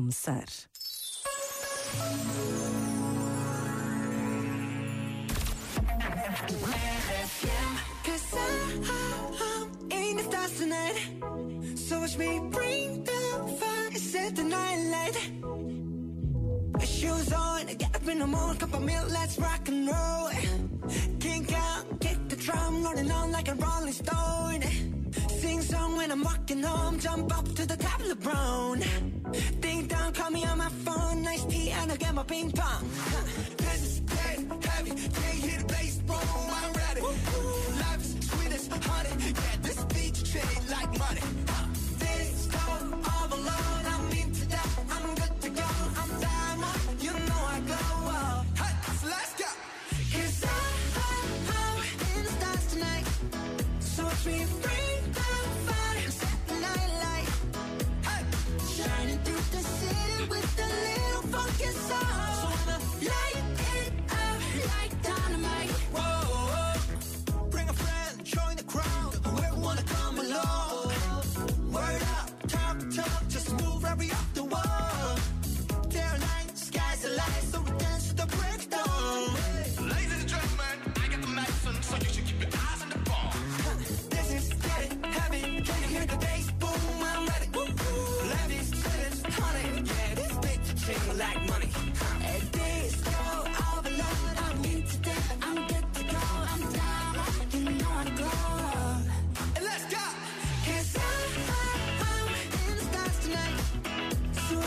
começar. Shoes on, get up in the morning, cup of milk, let's rock and roll. Kink out, kick the drum, rolling on like a rolling stone. Sing song when I'm walking home, jump up to the top of the. gonna get my ping pong.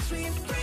dream.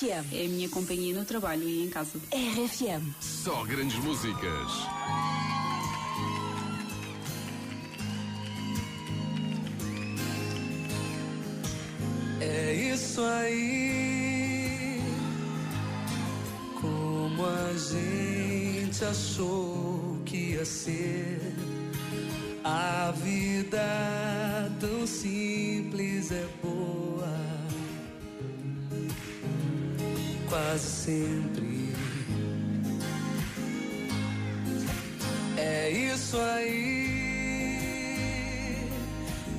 RFM. É a minha companhia no trabalho e em casa. RFM. Só grandes músicas. É isso aí. Como a gente achou que ia ser. A vida tão simples é quase sempre. É isso aí.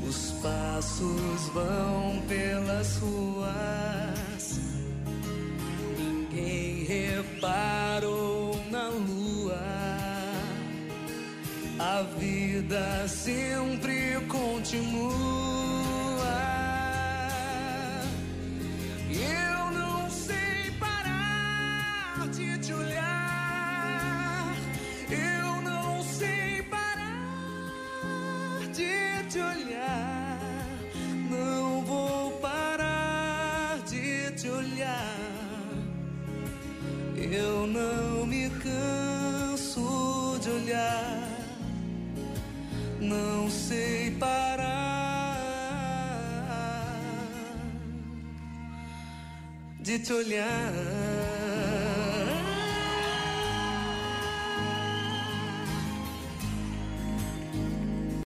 Os passos vão pelas ruas. Ninguém reparou na lua. A vida sempre continua. de olhar, não sei parar de te olhar.